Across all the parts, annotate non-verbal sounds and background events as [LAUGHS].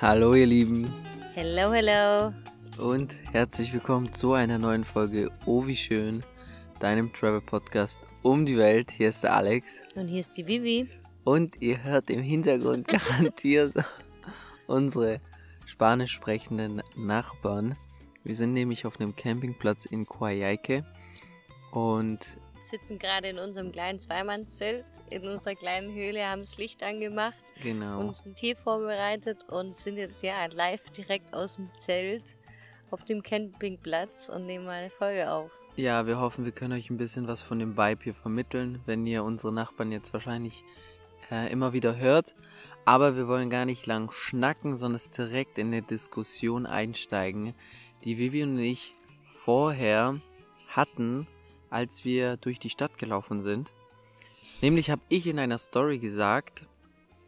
Hallo ihr Lieben Hello, hello. und herzlich willkommen zu einer neuen Folge Oh wie schön, deinem Travel Podcast um die Welt. Hier ist der Alex Und hier ist die Vivi. und ihr hört im Hintergrund [LAUGHS] garantiert unsere spanisch sprechenden Nachbarn. Wir sind nämlich auf einem Campingplatz in Coayhaique und Sitzen gerade in unserem kleinen Zweimannzelt, in unserer kleinen Höhle, haben das Licht angemacht, genau, uns einen Tee vorbereitet und sind jetzt ja live direkt aus dem Zelt auf dem Campingplatz und nehmen mal eine Folge auf. ja, wir hoffen, wir können euch ein bisschen was von dem Vibe hier vermitteln, wenn ihr unsere Nachbarn jetzt wahrscheinlich äh, immer wieder hört. Aber wir wollen gar nicht lang schnacken, sondern direkt in eine Diskussion einsteigen, die Vivi und ich vorher hatten, als wir durch die Stadt gelaufen sind. Nämlich habe ich in einer Story gesagt,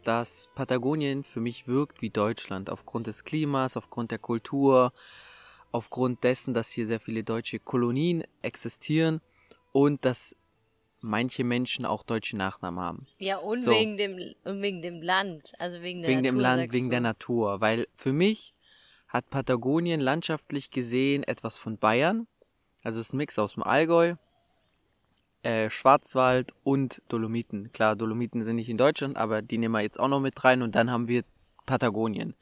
dass Patagonien für mich wirkt wie Deutschland, aufgrund des Klimas, aufgrund der Kultur, aufgrund dessen, dass hier sehr viele deutsche Kolonien existieren und dass manche Menschen auch deutsche Nachnamen haben. Ja, und, So. wegen, dem, und wegen dem Land, also wegen der wegen Natur. dem Land, wegen du. der Natur. Weil für mich hat Patagonien landschaftlich gesehen etwas von Bayern. Also es ist ein Mix aus dem Allgäu, äh, Schwarzwald und Dolomiten. Klar, Dolomiten sind nicht in Deutschland, aber die nehmen wir jetzt auch noch mit rein und dann haben wir Patagonien.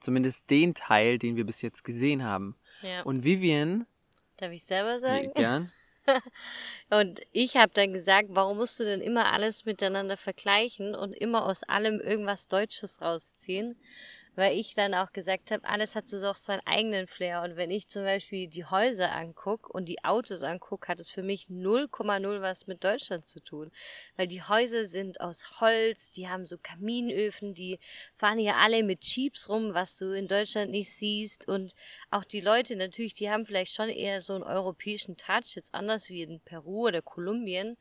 Zumindest den Teil, den wir bis jetzt gesehen haben. Ja. Und Vivian, Darf ich selber sagen? gern, [LAUGHS] Und ich habe dann gesagt, warum musst du denn immer alles miteinander vergleichen und immer aus allem irgendwas Deutsches rausziehen? Weil ich dann auch gesagt habe, alles hat so auch seinen eigenen Flair. Und wenn ich zum Beispiel die Häuser anguck und die Autos anguck, hat es für mich 0,0 was mit Deutschland zu tun. Weil die Häuser sind aus Holz, die haben so Kaminöfen, die fahren hier alle mit Jeeps rum, was du in Deutschland nicht siehst. Und auch die Leute natürlich, die haben vielleicht schon eher so einen europäischen Touch, jetzt anders wie in Peru oder Kolumbien.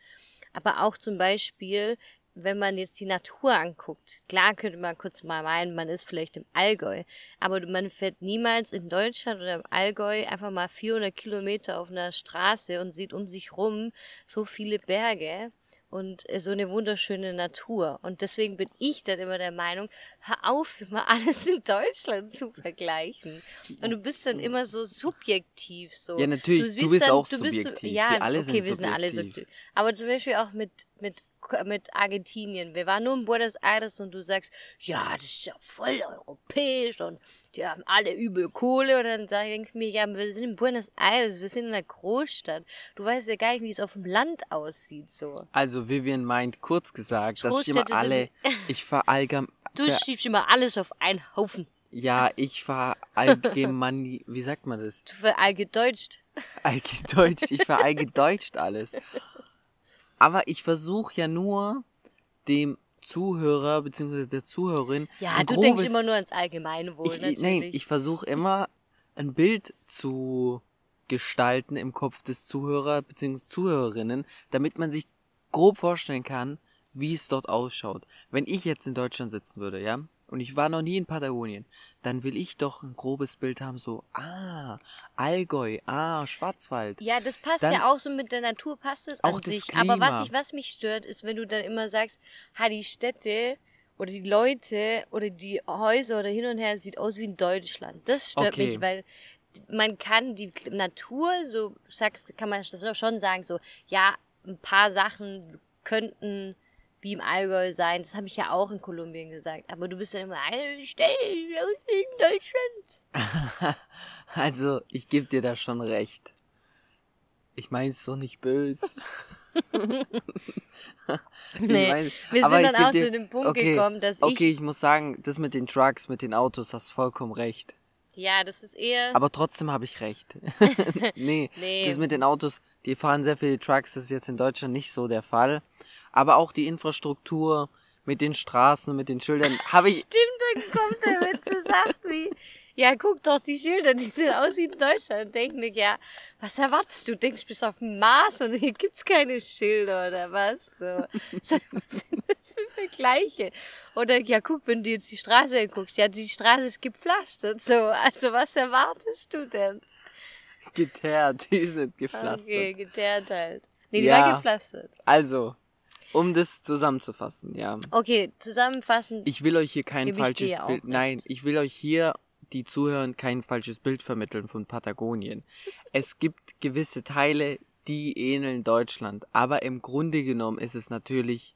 Aber auch zum Beispiel, wenn man jetzt die Natur anguckt, klar könnte man kurz mal meinen, man ist vielleicht im Allgäu, aber man fährt niemals in Deutschland oder im Allgäu einfach mal 400 Kilometer auf einer Straße und sieht um sich rum so viele Berge und äh, so eine wunderschöne Natur. Und deswegen bin ich dann immer der Meinung, hör auf, immer [LAUGHS] alles in Deutschland zu vergleichen. Und du bist dann immer so subjektiv so. Ja, natürlich, du bist auch subjektiv. ja, Wir alle okay, sind wir sind alle subjektiv. subjektiv. Aber zum Beispiel auch mit, mit, mit Argentinien. Wir waren nur in Buenos Aires und du sagst, ja, das ist ja voll europäisch und die haben alle übel Kohle. Und dann sage ich mir, ja, wir sind in Buenos Aires, wir sind in einer Großstadt. Du weißt ja gar nicht, wie es auf dem Land aussieht, so. also Vivian meint kurz gesagt, dass ich immer alle, [LAUGHS] ich verallgam, Du schiebst immer alles auf einen Haufen. ja, ich verallgemein, wie sagt man das? Du verallgedeutscht. Allgedeutscht, ich verallgedeutscht alles. [LAUGHS] Aber ich versuche ja nur dem Zuhörer bzw. der Zuhörerin Ja, du grobes, denkst immer nur ans Allgemeinwohl, ich, natürlich. ich, Nein, ich versuche [LAUGHS] immer ein Bild zu gestalten im Kopf des Zuhörer bzw. Zuhörerinnen, damit man sich grob vorstellen kann, wie es dort ausschaut. Wenn ich jetzt in Deutschland sitzen würde, ja, und ich war noch nie in Patagonien, dann will ich doch ein grobes Bild haben, so, ah, Allgäu, ah, Schwarzwald. Ja, das passt Dann- ja auch so mit der Natur, passt es Auch an das sich. Aber was, Klima. ich, was mich stört, ist, wenn du dann immer sagst, ha, die Städte oder die Leute oder die Häuser oder hin und her sieht aus wie in Deutschland. Das stört Okay. mich, weil man kann die Natur, so sagst, kann man das schon sagen, so, ja, ein paar Sachen könnten wie im Allgäu sein. Das habe ich ja auch in Kolumbien gesagt. Aber du bist dann immer, "Ey, stell dich aus wie in Deutschland. [LAUGHS] Also, ich gebe dir da schon recht. Ich meine es doch nicht böse. [LAUGHS] [LAUGHS] Nee, mein- wir sind dann auch dir- zu dem Punkt okay, gekommen, dass ich Okay, ich muss sagen, das mit den Trucks, mit den Autos, hast vollkommen recht. Ja, das ist eher. Aber trotzdem habe ich recht. [LAUGHS] nee, Nee. das mit den Autos, die fahren sehr viele Trucks, das ist jetzt in Deutschland nicht so der Fall. Aber auch die Infrastruktur mit den Straßen, mit den Schildern, habe ich. Stimmt, dann kommt er mit so Sachen wie. Ja, guck doch die Schilder, die sehen aus wie in Deutschland. Denk mir, ja, was erwartest du? Denkst du bist auf dem Mars und hier gibt's keine Schilder oder was? So, [LAUGHS] so was sind das für Vergleiche? Oder ja, guck, wenn du jetzt die Straße anguckst, ja, die Straße ist gepflastert. So, also was erwartest du denn? Geteert, [LAUGHS] die sind gepflastert. Okay, geteert halt. Nee, die Ja. war gepflastert. Also, Um das zusammenzufassen, ja. Okay, zusammenfassend. Ich will euch hier kein falsches Bild. Nein, ich will euch hier, die zuhören, kein falsches Bild vermitteln von Patagonien. Es gibt gewisse Teile, die ähneln Deutschland, aber im Grunde genommen ist es natürlich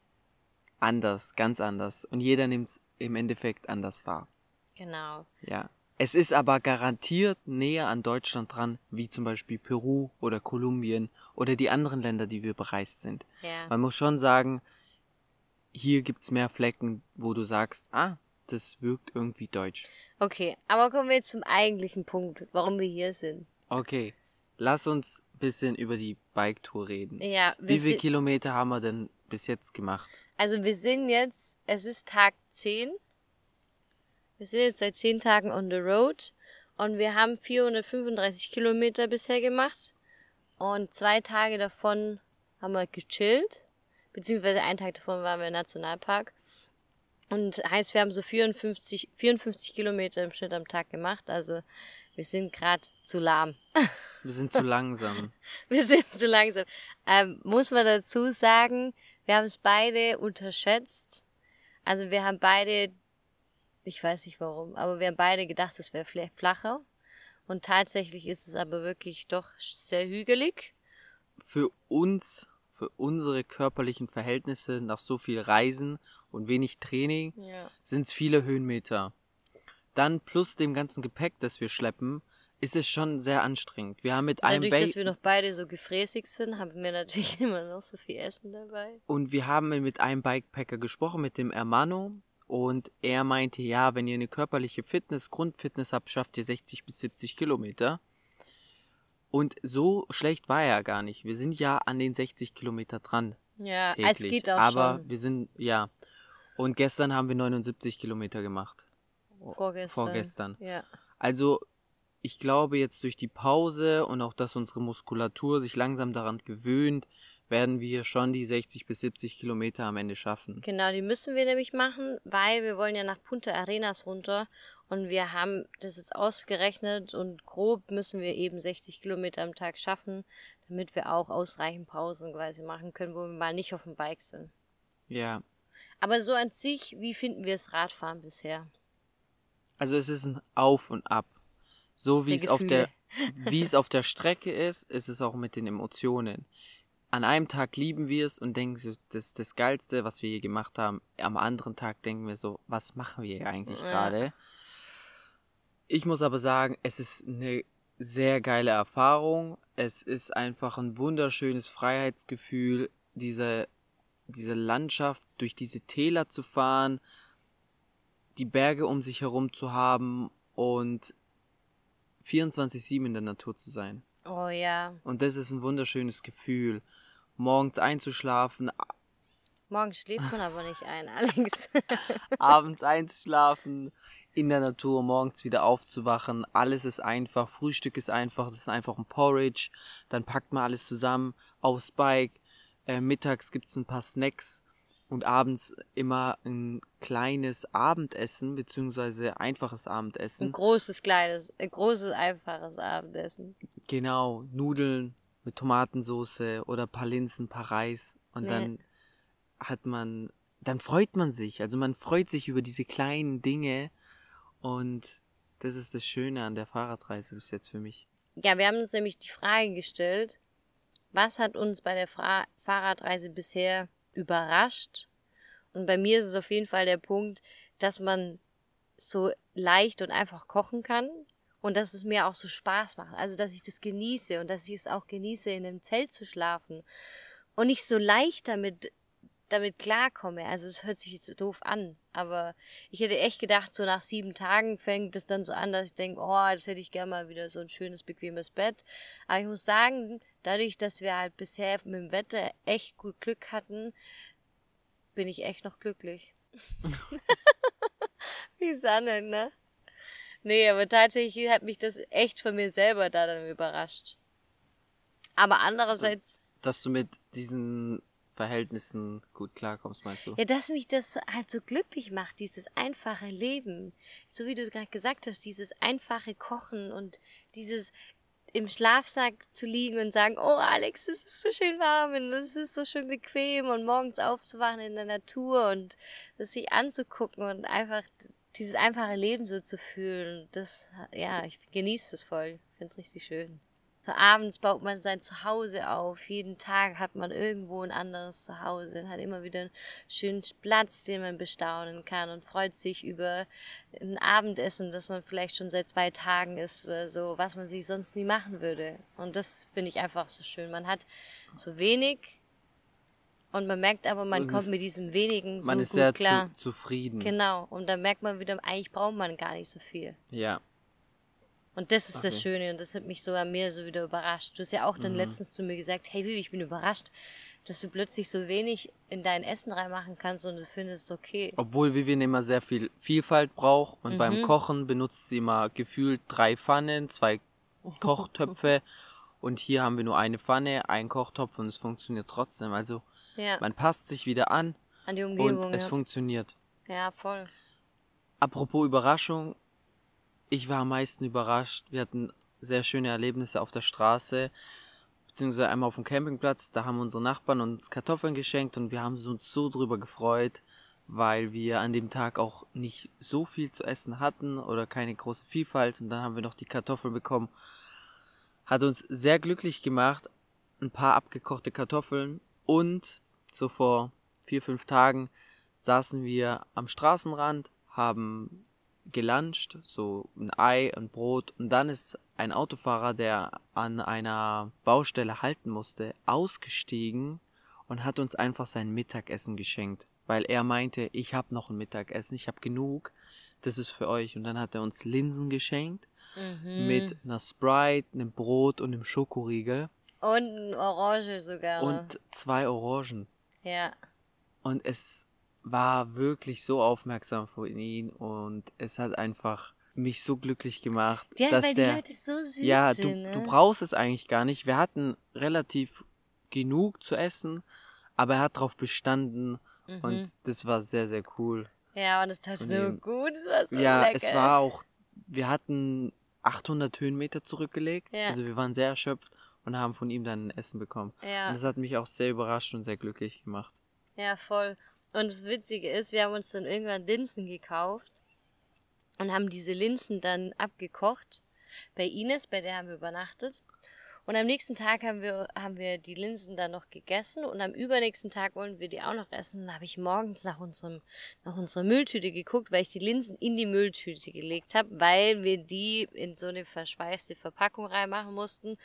anders, ganz anders. Und jeder nimmt es im Endeffekt anders wahr. Genau. Ja. Es ist aber garantiert näher an Deutschland dran, wie zum Beispiel Peru oder Kolumbien oder die anderen Länder, die wir bereist sind. Ja. Man muss schon sagen, hier gibt's mehr Flecken, wo du sagst, ah, das wirkt irgendwie deutsch. Okay, aber kommen wir jetzt zum eigentlichen Punkt, warum wir hier sind. Okay, lass uns ein bisschen über die Bike-Tour reden. Ja, Wie viele Kilometer haben wir denn bis jetzt gemacht? also wir sind jetzt, es ist Tag 10. Wir sind jetzt seit 10 Tagen on the road und wir haben 435 Kilometer bisher gemacht und zwei Tage davon haben wir gechillt, beziehungsweise einen Tag davon waren wir im Nationalpark. Und heißt, wir haben so 54, 54 Kilometer im Schnitt am Tag gemacht, also wir sind gerade zu lahm. [LAUGHS] Wir sind zu langsam. [LAUGHS] Wir sind zu langsam. Ähm, muss man dazu sagen, wir haben es beide unterschätzt. Also wir haben beide, ich weiß nicht warum, aber wir haben beide gedacht, es wäre flacher. Und tatsächlich ist es aber wirklich doch sehr hügelig. Für uns, für unsere körperlichen Verhältnisse nach so viel Reisen und wenig Training, Ja. sind es viele Höhenmeter. Dann plus dem ganzen Gepäck, das wir schleppen, ist es schon sehr anstrengend. Wir haben mit einem Dadurch, dass wir noch beide so gefräßig sind, haben wir natürlich [LAUGHS] immer noch so viel Essen dabei. und wir haben mit einem Bikepacker gesprochen, mit dem Hermano. Und er meinte, ja, wenn ihr eine körperliche Fitness, Grundfitness habt, schafft ihr 60 bis 70 Kilometer. Und so schlecht war er gar nicht. Wir sind ja an den 60 Kilometer dran. Ja, täglich. es geht auch Aber schon. wir sind, ja. Und gestern haben wir 79 Kilometer gemacht. Vorgestern. vorgestern. Ja. Also, ich glaube jetzt durch die Pause und auch, dass unsere Muskulatur sich langsam daran gewöhnt, werden wir schon die 60 bis 70 Kilometer am Ende schaffen. Genau, die müssen wir nämlich machen, weil wir wollen ja nach Punta Arenas runter und wir haben das jetzt ausgerechnet und grob müssen wir eben 60 Kilometer am Tag schaffen, damit wir auch ausreichend Pausen quasi machen können, wo wir mal nicht auf dem Bike sind. Ja. Aber so an sich, wie finden wir das Radfahren bisher? Also es ist ein Auf und Ab. So wie Der es auf der, Gefühle. [LAUGHS] wie es auf der Strecke ist, ist es auch mit den Emotionen. An einem Tag lieben wir es und denken so, das ist das Geilste, was wir je gemacht haben. Am anderen Tag denken wir so, was machen wir hier eigentlich Ja. gerade? Ich muss aber sagen, es ist eine sehr geile Erfahrung. Es ist einfach ein wunderschönes Freiheitsgefühl, diese, diese Landschaft durch diese Täler zu fahren, die Berge um sich herum zu haben und 24-7 in der Natur zu sein. Oh ja, Und das ist ein wunderschönes Gefühl. Morgens einzuschlafen, morgens schläft man aber nicht ein, [LAUGHS] Alex. [LAUGHS] abends einzuschlafen, in der Natur, morgens wieder aufzuwachen. Alles ist einfach. Frühstück ist einfach. Das ist einfach ein Porridge. Dann packt man alles zusammen aufs Bike. Äh, mittags gibt's ein paar Snacks. Und abends immer ein kleines Abendessen, beziehungsweise einfaches Ein Abendessen. großes, kleines, ein großes, einfaches Abendessen. Genau, Nudeln mit Tomatensauce oder ein paar Linsen, ein paar Reis. Und Nee. dann hat man, dann freut man sich. Also man freut sich über diese kleinen Dinge. Und das ist das Schöne an der Fahrradreise bis jetzt für mich. Ja, wir haben uns nämlich die Frage gestellt, was hat uns bei der Fra Fahrradreise bisher überrascht? Und bei mir ist es auf jeden Fall der Punkt, dass man so leicht und einfach kochen kann und dass es mir auch so Spaß macht. Also, dass ich das genieße und dass ich es auch genieße, in einem Zelt zu schlafen und nicht so leicht damit damit klarkomme. Also es hört sich jetzt doof an, aber ich hätte echt gedacht, so nach sieben Tagen fängt es dann so an, dass ich denke, oh, das hätte ich gerne mal wieder so ein schönes, bequemes Bett. Aber ich muss sagen, dadurch, dass wir halt bisher mit dem Wetter echt gut Glück hatten, bin ich echt noch glücklich. [LAUGHS] Wie Sanne, ne? Nee, aber tatsächlich hat mich das echt von mir selber da dann überrascht. Aber andererseits, Dass du mit diesen Verhältnissen gut klarkommst, meinst du? Ja, dass mich das halt so glücklich macht, dieses einfache Leben. So wie du es gerade gesagt hast, dieses einfache Kochen und dieses im Schlafsack zu liegen und sagen, oh Alex, es ist so schön warm und es ist so schön bequem und morgens aufzuwachen in der Natur und das sich anzugucken und einfach dieses einfache Leben so zu fühlen. Das, ja, ich genieße es voll. Ich finde es richtig schön. So abends baut man sein Zuhause auf. Jeden Tag hat man irgendwo ein anderes Zuhause und hat immer wieder einen schönen Platz, den man bestaunen kann und freut sich über ein Abendessen, das man vielleicht schon seit zwei Tagen isst oder so, was man sich sonst nie machen würde. Und das finde ich einfach so schön. Man hat so wenig und man merkt aber, man und kommt mit diesem wenigen so man ist gut sehr klar. Zu, zufrieden. Genau. Und dann merkt man wieder, eigentlich braucht man gar nicht so viel. Ja. Und das ist okay. das Schöne und das hat mich so an mir so wieder überrascht. Du hast ja auch dann mhm. letztens zu mir gesagt, hey Vivi, ich bin überrascht, dass du plötzlich so wenig in dein Essen reinmachen kannst und du findest es okay. Obwohl Vivian immer sehr viel Vielfalt braucht und mhm. beim Kochen benutzt sie immer gefühlt drei Pfannen, zwei [LAUGHS] Kochtöpfe und hier haben wir nur eine Pfanne, einen Kochtopf und es funktioniert trotzdem. Also ja. man passt sich wieder an, an die Umgebung und es ja. funktioniert. Ja, voll. Apropos Überraschung, ich war am meisten überrascht. Wir hatten sehr schöne Erlebnisse auf der Straße, beziehungsweise einmal auf dem Campingplatz. Da haben unsere Nachbarn uns Kartoffeln geschenkt und wir haben uns so drüber gefreut, weil wir an dem Tag auch nicht so viel zu essen hatten oder keine große Vielfalt. Und dann haben wir noch die Kartoffeln bekommen. Hat uns sehr glücklich gemacht. Ein paar abgekochte Kartoffeln und so vor vier, fünf Tagen saßen wir am Straßenrand, haben gelanscht, so ein Ei, ein Brot und dann ist ein Autofahrer, der an einer Baustelle halten musste, ausgestiegen und hat uns einfach sein Mittagessen geschenkt, weil er meinte, ich habe noch ein Mittagessen, ich habe genug, das ist für euch und dann hat er uns Linsen geschenkt mhm. mit einer Sprite, einem Brot und einem Schokoriegel und Orange sogar. Und zwei Orangen. Ja. Und es war wirklich so aufmerksam von ihm und es hat einfach mich so glücklich gemacht, ja, dass weil der die Leute so süß ja sind, du, ne? du brauchst es eigentlich gar nicht. Wir hatten relativ genug zu essen, aber er hat darauf bestanden mhm. und das war sehr sehr cool. Ja, und es tat so ihm. gut, es war so Ja, lecker. es war auch wir hatten 800 Höhenmeter zurückgelegt, ja. also wir waren sehr erschöpft und haben von ihm dann ein Essen bekommen. Ja. Und das hat mich auch sehr überrascht und sehr glücklich gemacht. Ja, voll. Und das Witzige ist, wir haben uns dann irgendwann Linsen gekauft und haben diese Linsen dann abgekocht bei Ines, bei der haben wir übernachtet. Und am nächsten Tag haben wir, haben wir die Linsen dann noch gegessen und am übernächsten Tag wollen wir die auch noch essen. Und dann habe ich morgens nach unserem, nach unserer Mülltüte geguckt, weil ich die Linsen in die Mülltüte gelegt habe, weil wir die in so eine verschweißte Verpackung reinmachen mussten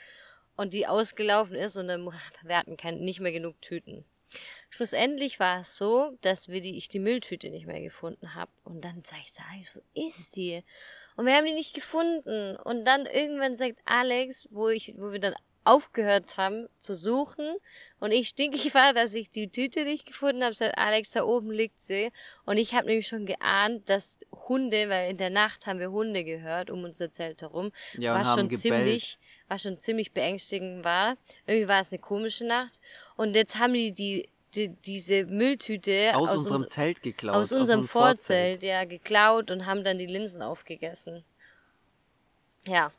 und die ausgelaufen ist und dann wir hatten kein, nicht mehr genug Tüten. Schlussendlich war es so, dass wir die, ich die Mülltüte nicht mehr gefunden habe. Und dann sag ich, sag ich, wo ist die? Und wir haben die nicht gefunden. Und dann irgendwann sagt Alex, wo ich, wo wir dann aufgehört haben zu suchen und ich stinkig war, dass ich die Tüte nicht gefunden habe, sagt Alex, da oben liegt sie. Und ich habe nämlich schon geahnt, dass Hunde, weil in der Nacht haben wir Hunde gehört um unser Zelt herum, ja, was schon gebellt. ziemlich, was schon ziemlich beängstigend war. Irgendwie war es eine komische Nacht. Und jetzt haben die die die, diese Mülltüte aus, aus unserem uns, Zelt geklaut. Aus unserem Vorzelt, Vorzelt, ja, geklaut und haben dann die Linsen aufgegessen. Ja.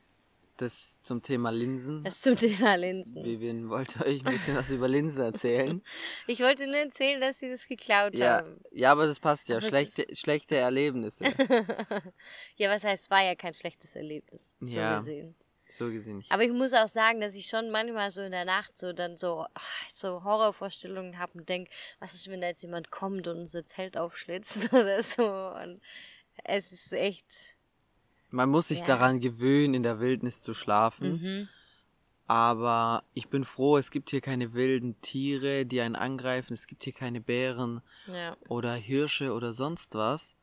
Das zum Thema Linsen. Das zum Thema Linsen. Vivian wollte euch ein bisschen was über Linsen erzählen. [LAUGHS] Ich wollte nur erzählen, dass sie das geklaut ja, haben. Ja, aber das passt ja. Schlechte, schlechte Erlebnisse. [LAUGHS] ja, was heißt, es war ja kein schlechtes Erlebnis. So ja. gesehen. So gesehen nicht. Aber ich muss auch sagen, dass ich schon manchmal so in der Nacht so dann so, ach, so Horrorvorstellungen habe und denke, was ist, wenn da jetzt jemand kommt und unser Zelt aufschlitzt [LAUGHS] oder so. Und es ist echt. Man muss sich ja. daran gewöhnen, in der Wildnis zu schlafen. Mhm. Aber ich bin froh, es gibt hier keine wilden Tiere, die einen angreifen. Es gibt hier keine Bären ja. oder Hirsche oder sonst was.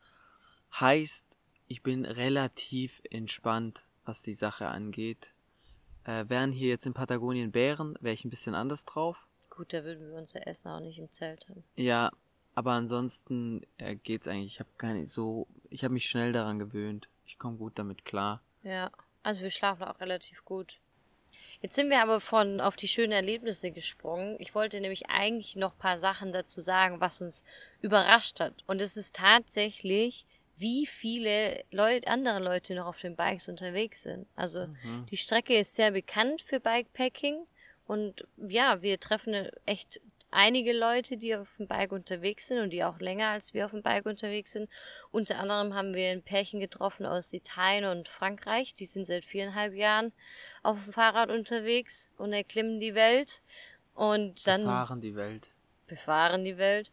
Heißt, ich bin relativ entspannt was die Sache angeht. Äh, wären hier jetzt in Patagonien Bären, wäre ich ein bisschen anders drauf. Gut, da würden wir unser Essen auch nicht im Zelt haben. Ja, aber ansonsten äh, geht's eigentlich. Ich habe keine so, ich habe mich schnell daran gewöhnt. Ich komme gut damit klar. Ja, also wir schlafen auch relativ gut. Jetzt sind wir aber von auf die schönen Erlebnisse gesprungen. Ich wollte nämlich eigentlich noch paar Sachen dazu sagen, was uns überrascht hat. Und es ist tatsächlich, wie viele Leute, andere Leute noch auf den Bikes unterwegs sind. Also mhm. die Strecke ist sehr bekannt für Bikepacking und ja, wir treffen echt einige Leute, die auf dem Bike unterwegs sind und die auch länger als wir auf dem Bike unterwegs sind. Unter anderem haben wir ein Pärchen getroffen aus Italien und Frankreich. Die sind seit viereinhalb Jahren auf dem Fahrrad unterwegs und erklimmen die Welt. Und dann. Befahren die Welt. Befahren die Welt.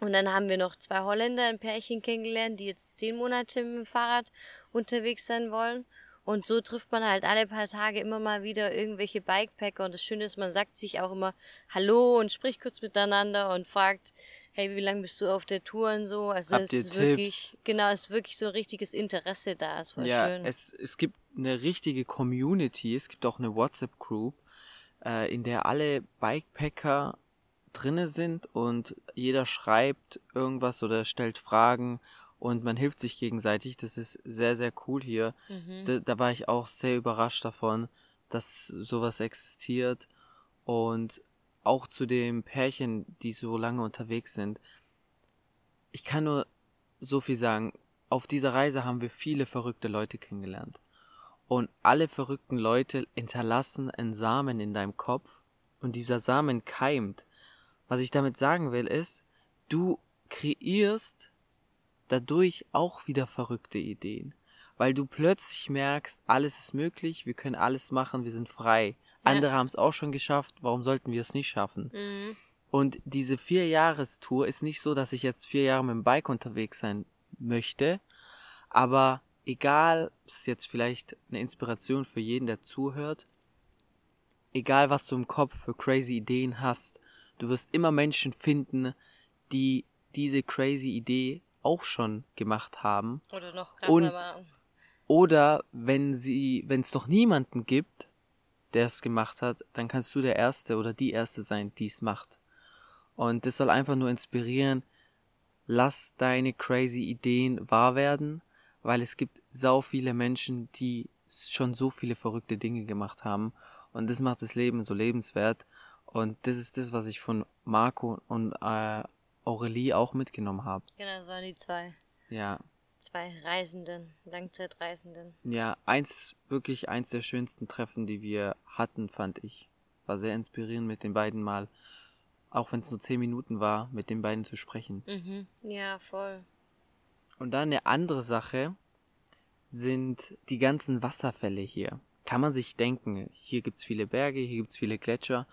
Und dann haben wir noch zwei Holländer, ein Pärchen kennengelernt, die jetzt zehn Monate mit dem Fahrrad unterwegs sein wollen. Und so trifft man halt alle paar Tage immer mal wieder irgendwelche Bikepacker. Und das Schöne ist, man sagt sich auch immer Hallo und spricht kurz miteinander und fragt, hey, wie lange bist du auf der Tour und so. Also Habt es ist Tipps? wirklich, genau, es ist wirklich so ein richtiges Interesse da. Es war ja, schön. Es, es gibt eine richtige Community, es gibt auch eine WhatsApp-Group, äh, in der alle Bikepacker drinne sind und jeder schreibt irgendwas oder stellt Fragen und man hilft sich gegenseitig. Das ist sehr, sehr cool hier. Mhm. Da, da, war ich auch sehr überrascht davon, dass sowas existiert. Und auch zu dem Pärchen, die so lange unterwegs sind. Ich kann nur so viel sagen. Auf dieser Reise haben wir viele verrückte Leute kennengelernt. Und alle verrückten Leute hinterlassen einen Samen in deinem Kopf und dieser Samen keimt. Was ich damit sagen will ist, du kreierst dadurch auch wieder verrückte Ideen. Weil du plötzlich merkst, alles ist möglich, wir können alles machen, wir sind frei. Ja. Andere haben es auch schon geschafft, warum sollten wir es nicht schaffen? Mhm. Und diese Vier-Jahres-Tour ist nicht so, dass ich jetzt vier Jahre mit dem Bike unterwegs sein möchte, aber egal, das ist jetzt vielleicht eine Inspiration für jeden, der zuhört, egal was du im Kopf für crazy Ideen hast, du wirst immer Menschen finden, die diese crazy Idee auch schon gemacht haben. Oder noch krasser und, waren. Oder wenn sie, wenn es noch niemanden gibt, der es gemacht hat, dann kannst du der Erste oder die Erste sein, die es macht. Und das soll einfach nur inspirieren, lass deine crazy Ideen wahr werden, weil es gibt sau viele Menschen, die schon so viele verrückte Dinge gemacht haben. Und das macht das Leben so lebenswert. Und das ist das, was ich von Marco und äh, Aurelie auch mitgenommen habe. Genau, das waren die zwei. Ja. Zwei Reisenden, Langzeitreisenden. Ja, eins, wirklich eins der schönsten Treffen, die wir hatten, fand ich. War sehr inspirierend mit den beiden mal, auch wenn es nur zehn Minuten war, mit den beiden zu sprechen. Mhm. Ja, voll. Und dann eine andere Sache sind die ganzen Wasserfälle hier. Kann man sich denken, hier gibt's viele Berge, hier gibt's viele Gletscher,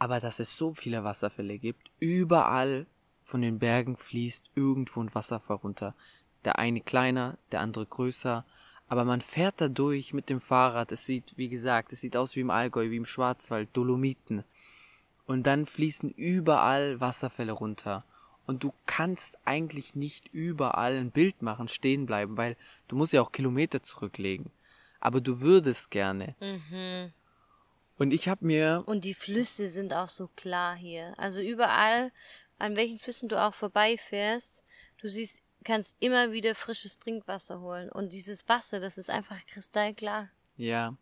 aber dass es so viele Wasserfälle gibt, überall von den Bergen fließt irgendwo ein Wasserfall runter. Der eine kleiner, der andere größer, aber man fährt da durch mit dem Fahrrad. Es sieht, wie gesagt, es sieht aus wie im Allgäu, wie im Schwarzwald, Dolomiten. Und dann fließen überall Wasserfälle runter. Und du kannst eigentlich nicht überall ein Bild machen, stehen bleiben, weil du musst ja auch Kilometer zurücklegen. Aber du würdest gerne. Mhm. Und ich habe mir. Und die Flüsse sind auch so klar hier. Also überall, an welchen Flüssen du auch vorbeifährst, du siehst, kannst immer wieder frisches Trinkwasser holen. Und dieses Wasser, das ist einfach kristallklar. Ja.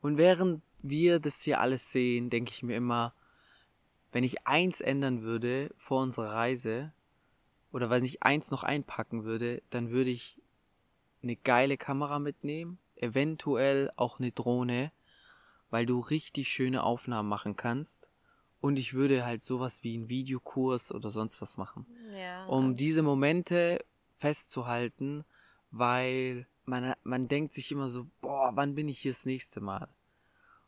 Und während wir das hier alles sehen, denke ich mir immer, wenn ich eins ändern würde vor unserer Reise, oder wenn ich eins noch einpacken würde, dann würde ich eine geile Kamera mitnehmen, eventuell auch eine Drohne, weil du richtig schöne Aufnahmen machen kannst. Und ich würde halt sowas wie einen Videokurs oder sonst was machen. Ja, um diese Momente festzuhalten, weil man, man denkt sich immer so, boah, wann bin ich hier das nächste Mal?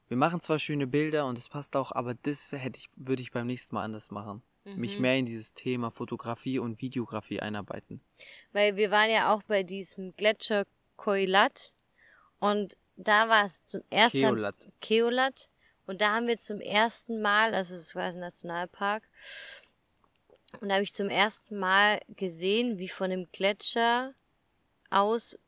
Wir machen zwar schöne Bilder und es passt auch, aber das hätte ich, würde ich beim nächsten Mal anders machen. Mhm. Mich mehr in dieses Thema Fotografie und Videografie einarbeiten. Weil wir waren ja auch bei diesem Gletscher Koilat und da war es zum ersten Keolat. Keolat. Und da haben wir zum ersten Mal, also es war ein Nationalpark, und da habe ich zum ersten Mal gesehen, wie von dem Gletscher aus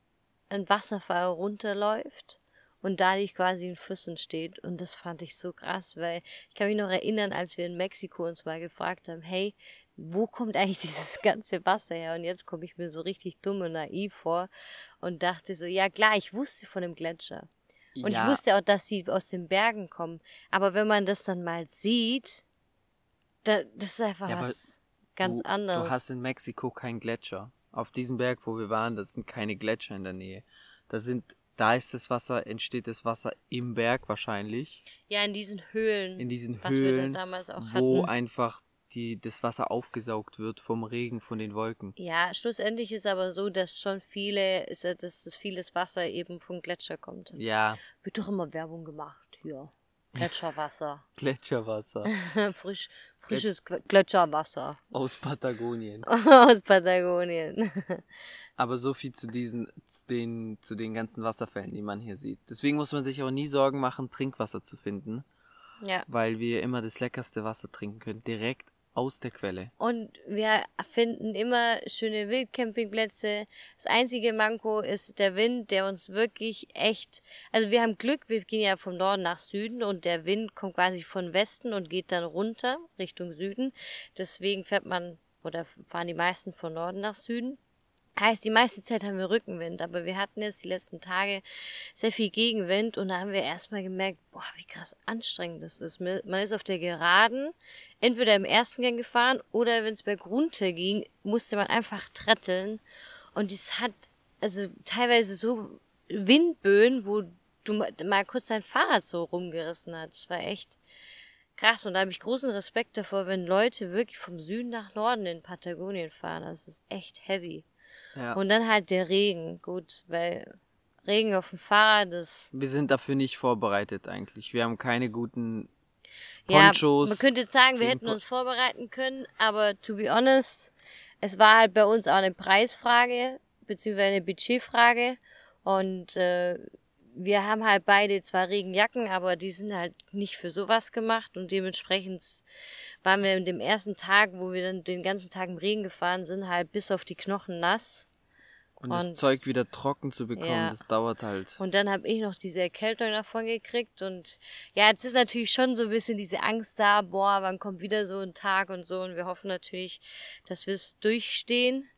ein Wasserfall runterläuft und dadurch quasi ein Fluss entsteht. Und das fand ich so krass, weil ich kann mich noch erinnern, als wir in Mexiko uns mal gefragt haben, hey, wo kommt eigentlich [LAUGHS] dieses ganze Wasser her? Und jetzt komme ich mir so richtig dumm und naiv vor und dachte so, ja klar, ich wusste von dem Gletscher. Und ja. ich wusste auch, dass sie aus den Bergen kommen. Aber wenn man das dann mal sieht, da, das ist einfach ja, was ganz du, anderes. Du hast in Mexiko keinen Gletscher. Auf diesem Berg, wo wir waren, das sind keine Gletscher in der Nähe. Da sind, da ist das Wasser, entsteht das Wasser im Berg wahrscheinlich. Ja, in diesen Höhlen. In diesen was wir da Höhlen, damals auch wo hatten. einfach die, das Wasser aufgesaugt wird vom Regen, von den Wolken. Ja, schlussendlich ist aber so, dass schon viele, ist, dass das vieles Wasser eben vom Gletscher kommt. Ja, Wird doch immer Werbung gemacht hier. [LAUGHS] Gletscherwasser. [LAUGHS] Gletscherwasser [LAUGHS] Frisch, frisches Gl- Gletscherwasser aus Patagonien. aus Patagonien. Aber so viel zu diesen, zu den, zu den ganzen Wasserfällen, die man hier sieht. Deswegen muss man sich auch nie Sorgen machen, Trinkwasser zu finden, ja. weil wir immer das leckerste Wasser trinken können, direkt aus der Quelle. Und wir finden immer schöne Wildcampingplätze. Das einzige Manko ist der Wind, der uns wirklich echt, also wir haben Glück, wir gehen ja vom Norden nach Süden und der Wind kommt quasi von Westen und geht dann runter Richtung Süden. Deswegen fährt man oder fahren die meisten von Norden nach Süden. Heißt, die meiste Zeit haben wir Rückenwind, aber wir hatten jetzt die letzten Tage sehr viel Gegenwind und da haben wir erstmal gemerkt, boah, wie krass anstrengend das ist. Man ist auf der Geraden entweder im ersten Gang gefahren oder wenn es bergunter ging, musste man einfach tretteln und das hat also teilweise so Windböen, wo du ma- mal kurz dein Fahrrad so rumgerissen hat. Das war echt krass und da habe ich großen Respekt davor, wenn Leute wirklich vom Süden nach Norden in Patagonien fahren. Das ist echt heavy. Ja. Und dann halt der Regen. Gut, weil Regen auf dem Fahrrad ist. wir sind dafür nicht vorbereitet eigentlich. Wir haben keine guten Ja, Ponchos. man könnte jetzt sagen, wir hätten uns vorbereiten können, aber to be honest, es war halt bei uns auch eine Preisfrage, beziehungsweise eine Budgetfrage. Und äh, wir haben halt beide zwar Regenjacken, aber die sind halt nicht für sowas gemacht und dementsprechend waren wir in dem ersten Tag, wo wir dann den ganzen Tag im Regen gefahren sind, halt bis auf die Knochen nass. und das und- Zeug wieder trocken zu bekommen, Ja. das dauert halt. Und dann habe ich noch diese Erkältung davon gekriegt. Und ja, jetzt ist natürlich schon so ein bisschen diese Angst da, boah, wann kommt wieder so ein Tag und so. Und wir hoffen natürlich, dass wir es durchstehen.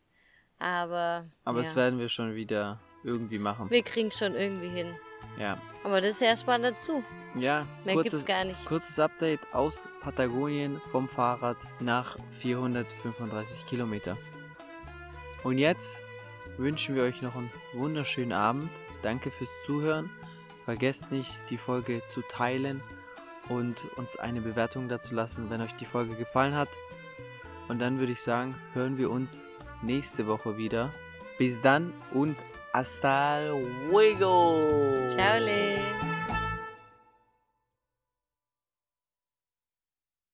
Aber, Aber ja, das werden wir schon wieder irgendwie machen. wir kriegen es schon irgendwie hin. Ja. Aber das ist ja erstmal dazu. Ja, Mehr kurzes, gibt's gar nicht. kurzes Update aus Patagonien vom Fahrrad nach 435 Kilometer. Und jetzt wünschen wir euch noch einen wunderschönen Abend. Danke fürs Zuhören. Vergesst nicht, die Folge zu teilen und uns eine Bewertung dazu lassen, wenn euch die Folge gefallen hat. Und dann würde ich sagen, hören wir uns nächste Woche wieder. Bis dann und Hasta luego. Chao.